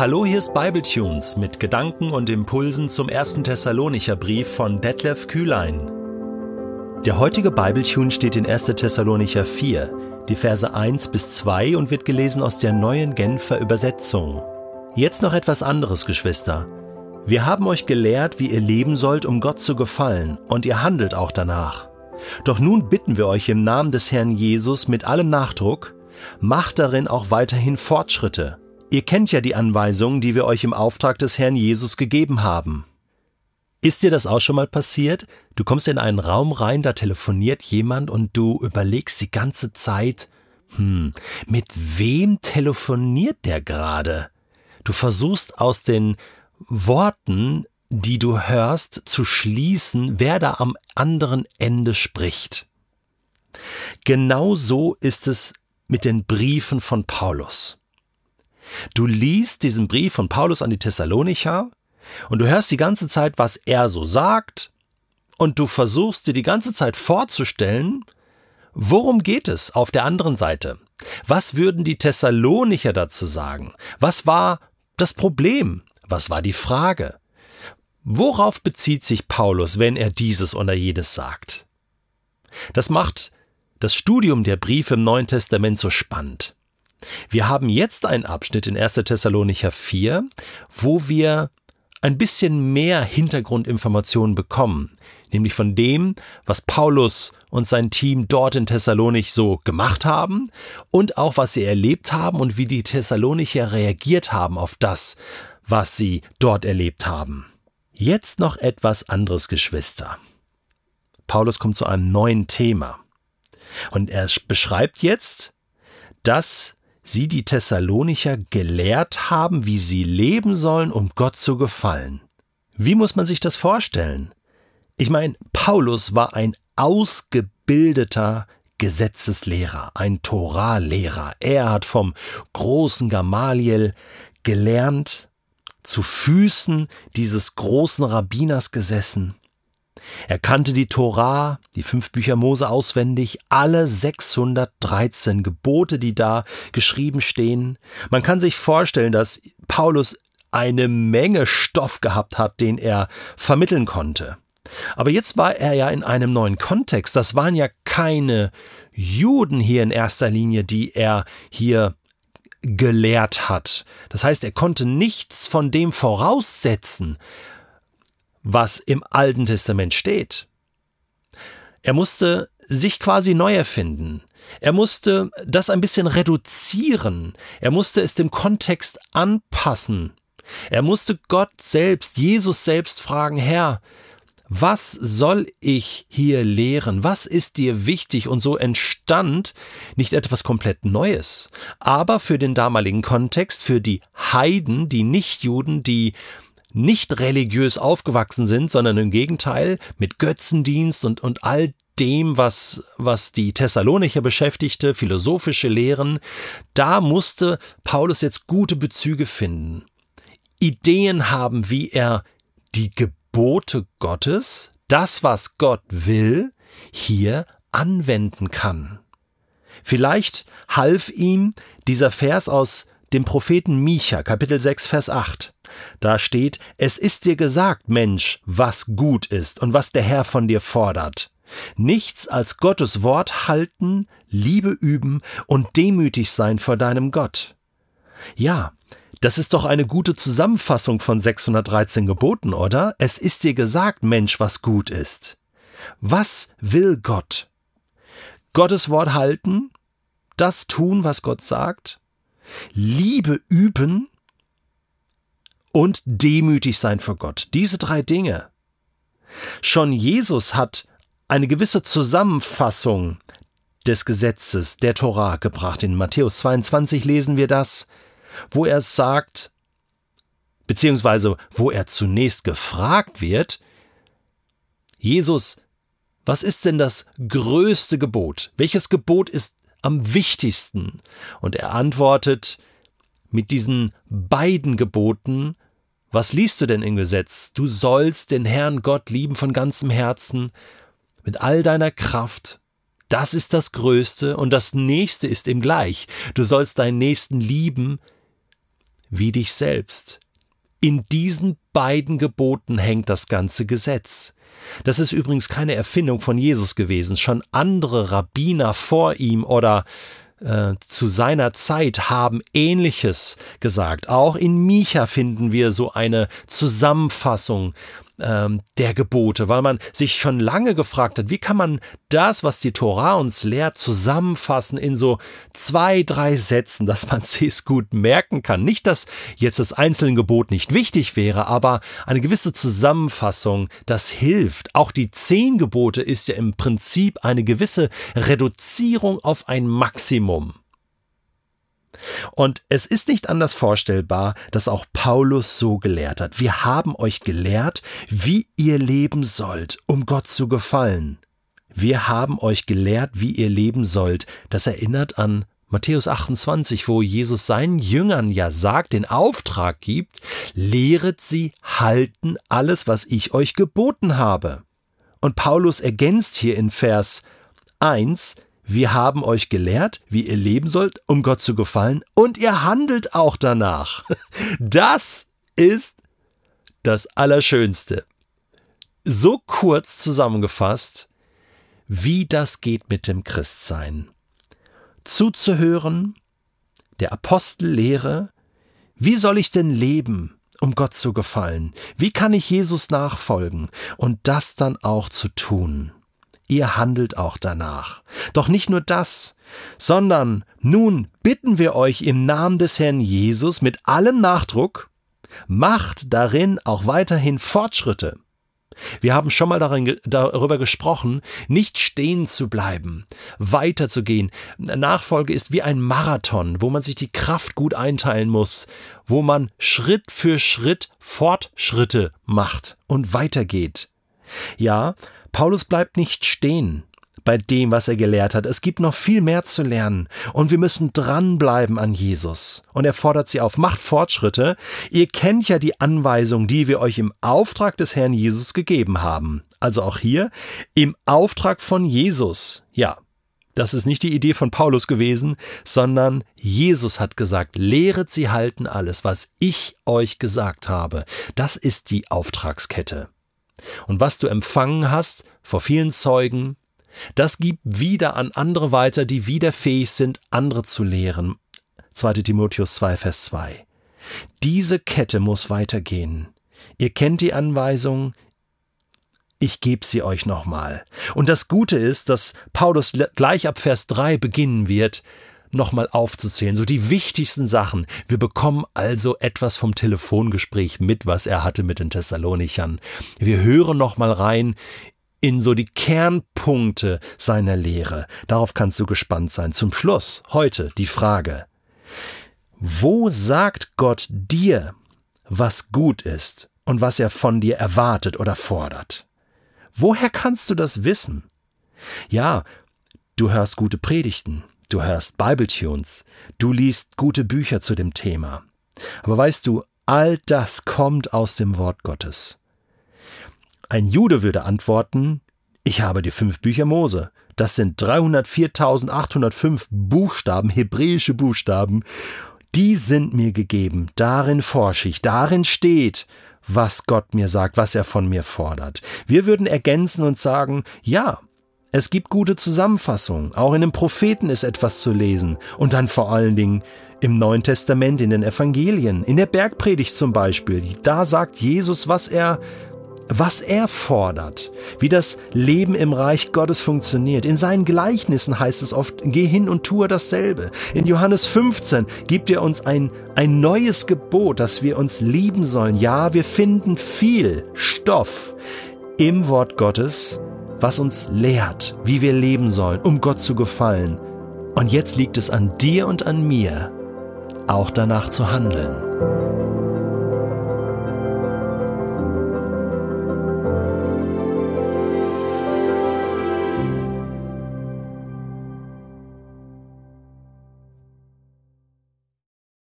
Hallo, hier ist Bibletunes mit Gedanken und Impulsen zum ersten Thessalonicher Brief von Detlef Kühlein. Der heutige Bibletune steht in 1. Thessalonicher 4, die Verse 1 bis 2 und wird gelesen aus der neuen Genfer Übersetzung. Jetzt noch etwas anderes, Geschwister. Wir haben euch gelehrt, wie ihr leben sollt, um Gott zu gefallen, und ihr handelt auch danach. Doch nun bitten wir euch im Namen des Herrn Jesus mit allem Nachdruck, macht darin auch weiterhin Fortschritte. Ihr kennt ja die Anweisungen, die wir euch im Auftrag des Herrn Jesus gegeben haben. Ist dir das auch schon mal passiert? Du kommst in einen Raum rein, da telefoniert jemand und du überlegst die ganze Zeit, hm, mit wem telefoniert der gerade? Du versuchst aus den Worten, die du hörst, zu schließen, wer da am anderen Ende spricht. Genau so ist es mit den Briefen von Paulus. Du liest diesen Brief von Paulus an die Thessalonicher und du hörst die ganze Zeit, was er so sagt, und du versuchst dir die ganze Zeit vorzustellen, worum geht es auf der anderen Seite? Was würden die Thessalonicher dazu sagen? Was war das Problem? Was war die Frage? Worauf bezieht sich Paulus, wenn er dieses oder jedes sagt? Das macht das Studium der Briefe im Neuen Testament so spannend. Wir haben jetzt einen Abschnitt in 1. Thessalonicher 4, wo wir ein bisschen mehr Hintergrundinformationen bekommen, nämlich von dem, was Paulus und sein Team dort in Thessalonich so gemacht haben und auch was sie erlebt haben und wie die Thessalonicher reagiert haben auf das, was sie dort erlebt haben. Jetzt noch etwas anderes, Geschwister. Paulus kommt zu einem neuen Thema. Und er beschreibt jetzt, dass sie die Thessalonicher gelehrt haben, wie sie leben sollen, um Gott zu gefallen. Wie muss man sich das vorstellen? Ich meine, Paulus war ein ausgebildeter Gesetzeslehrer, ein Toralehrer. Er hat vom großen Gamaliel gelernt, zu Füßen dieses großen Rabbiners gesessen. Er kannte die Torah, die fünf Bücher Mose auswendig, alle 613 Gebote, die da geschrieben stehen. Man kann sich vorstellen, dass Paulus eine Menge Stoff gehabt hat, den er vermitteln konnte. Aber jetzt war er ja in einem neuen Kontext. Das waren ja keine Juden hier in erster Linie, die er hier gelehrt hat. Das heißt, er konnte nichts von dem voraussetzen, was im Alten Testament steht. Er musste sich quasi neu erfinden. Er musste das ein bisschen reduzieren. Er musste es dem Kontext anpassen. Er musste Gott selbst, Jesus selbst fragen, Herr, was soll ich hier lehren? Was ist dir wichtig? Und so entstand nicht etwas komplett Neues, aber für den damaligen Kontext, für die Heiden, die Nichtjuden, die nicht religiös aufgewachsen sind, sondern im Gegenteil mit Götzendienst und, und all dem, was, was die Thessalonicher beschäftigte, philosophische Lehren, da musste Paulus jetzt gute Bezüge finden. Ideen haben, wie er die Gebote Gottes, das, was Gott will, hier anwenden kann. Vielleicht half ihm dieser Vers aus dem Propheten Micha, Kapitel 6, Vers 8. Da steht, es ist dir gesagt, Mensch, was gut ist und was der Herr von dir fordert. Nichts als Gottes Wort halten, Liebe üben und demütig sein vor deinem Gott. Ja, das ist doch eine gute Zusammenfassung von 613 Geboten, oder? Es ist dir gesagt, Mensch, was gut ist. Was will Gott? Gottes Wort halten, das tun, was Gott sagt, Liebe üben und demütig sein vor Gott. Diese drei Dinge. Schon Jesus hat eine gewisse Zusammenfassung des Gesetzes der Torah gebracht. In Matthäus 22 lesen wir das, wo er sagt, beziehungsweise wo er zunächst gefragt wird, Jesus, was ist denn das größte Gebot? Welches Gebot ist am wichtigsten? Und er antwortet, mit diesen beiden Geboten, was liest du denn im Gesetz? Du sollst den Herrn Gott lieben von ganzem Herzen, mit all deiner Kraft. Das ist das Größte und das Nächste ist ihm gleich. Du sollst deinen Nächsten lieben wie dich selbst. In diesen beiden Geboten hängt das ganze Gesetz. Das ist übrigens keine Erfindung von Jesus gewesen. Schon andere Rabbiner vor ihm oder äh, zu seiner Zeit haben Ähnliches gesagt. Auch in Micha finden wir so eine Zusammenfassung ähm, der Gebote, weil man sich schon lange gefragt hat, wie kann man das, was die Tora uns lehrt, zusammenfassen in so zwei, drei Sätzen, dass man es gut merken kann. Nicht, dass jetzt das einzelne Gebot nicht wichtig wäre, aber eine gewisse Zusammenfassung, das hilft. Auch die zehn Gebote ist ja im Prinzip eine gewisse Reduzierung auf ein Maximum. Und es ist nicht anders vorstellbar, dass auch Paulus so gelehrt hat. Wir haben euch gelehrt, wie ihr leben sollt, um Gott zu gefallen. Wir haben euch gelehrt, wie ihr leben sollt. Das erinnert an Matthäus 28, wo Jesus seinen Jüngern ja sagt, den Auftrag gibt, lehret sie halten alles, was ich euch geboten habe. Und Paulus ergänzt hier in Vers 1, wir haben euch gelehrt, wie ihr leben sollt, um Gott zu gefallen, und ihr handelt auch danach. Das ist das Allerschönste. So kurz zusammengefasst, wie das geht mit dem Christsein. Zuzuhören, der Apostellehre, wie soll ich denn leben, um Gott zu gefallen? Wie kann ich Jesus nachfolgen und das dann auch zu tun? Ihr handelt auch danach. Doch nicht nur das, sondern nun bitten wir euch im Namen des Herrn Jesus mit allem Nachdruck, macht darin auch weiterhin Fortschritte. Wir haben schon mal darin, darüber gesprochen, nicht stehen zu bleiben, weiterzugehen. Nachfolge ist wie ein Marathon, wo man sich die Kraft gut einteilen muss, wo man Schritt für Schritt Fortschritte macht und weitergeht. Ja, Paulus bleibt nicht stehen bei dem, was er gelehrt hat. Es gibt noch viel mehr zu lernen und wir müssen dranbleiben an Jesus. Und er fordert sie auf, macht Fortschritte. Ihr kennt ja die Anweisung, die wir euch im Auftrag des Herrn Jesus gegeben haben. Also auch hier im Auftrag von Jesus. Ja, das ist nicht die Idee von Paulus gewesen, sondern Jesus hat gesagt, lehret sie halten alles, was ich euch gesagt habe. Das ist die Auftragskette. Und was du empfangen hast vor vielen Zeugen, das gib wieder an andere weiter, die wieder fähig sind, andere zu lehren. 2 Timotheus 2, Vers 2. Diese Kette muss weitergehen. Ihr kennt die Anweisung, ich gebe sie euch nochmal. Und das Gute ist, dass Paulus gleich ab Vers 3 beginnen wird, nochmal aufzuzählen, so die wichtigsten Sachen. Wir bekommen also etwas vom Telefongespräch mit, was er hatte mit den Thessalonichern. Wir hören nochmal rein in so die Kernpunkte seiner Lehre. Darauf kannst du gespannt sein. Zum Schluss heute die Frage. Wo sagt Gott dir, was gut ist und was er von dir erwartet oder fordert? Woher kannst du das wissen? Ja, du hörst gute Predigten, du hörst Bibletunes, du liest gute Bücher zu dem Thema. Aber weißt du, all das kommt aus dem Wort Gottes. Ein Jude würde antworten, ich habe die fünf Bücher Mose. Das sind 304.805 Buchstaben, hebräische Buchstaben. Die sind mir gegeben. Darin forsche ich. Darin steht, was Gott mir sagt, was er von mir fordert. Wir würden ergänzen und sagen, ja, es gibt gute Zusammenfassungen. Auch in den Propheten ist etwas zu lesen. Und dann vor allen Dingen im Neuen Testament, in den Evangelien, in der Bergpredigt zum Beispiel. Da sagt Jesus, was er, was er fordert, wie das Leben im Reich Gottes funktioniert. In seinen Gleichnissen heißt es oft, geh hin und tue dasselbe. In Johannes 15 gibt er uns ein, ein neues Gebot, dass wir uns lieben sollen. Ja, wir finden viel Stoff im Wort Gottes, was uns lehrt, wie wir leben sollen, um Gott zu gefallen. Und jetzt liegt es an dir und an mir, auch danach zu handeln.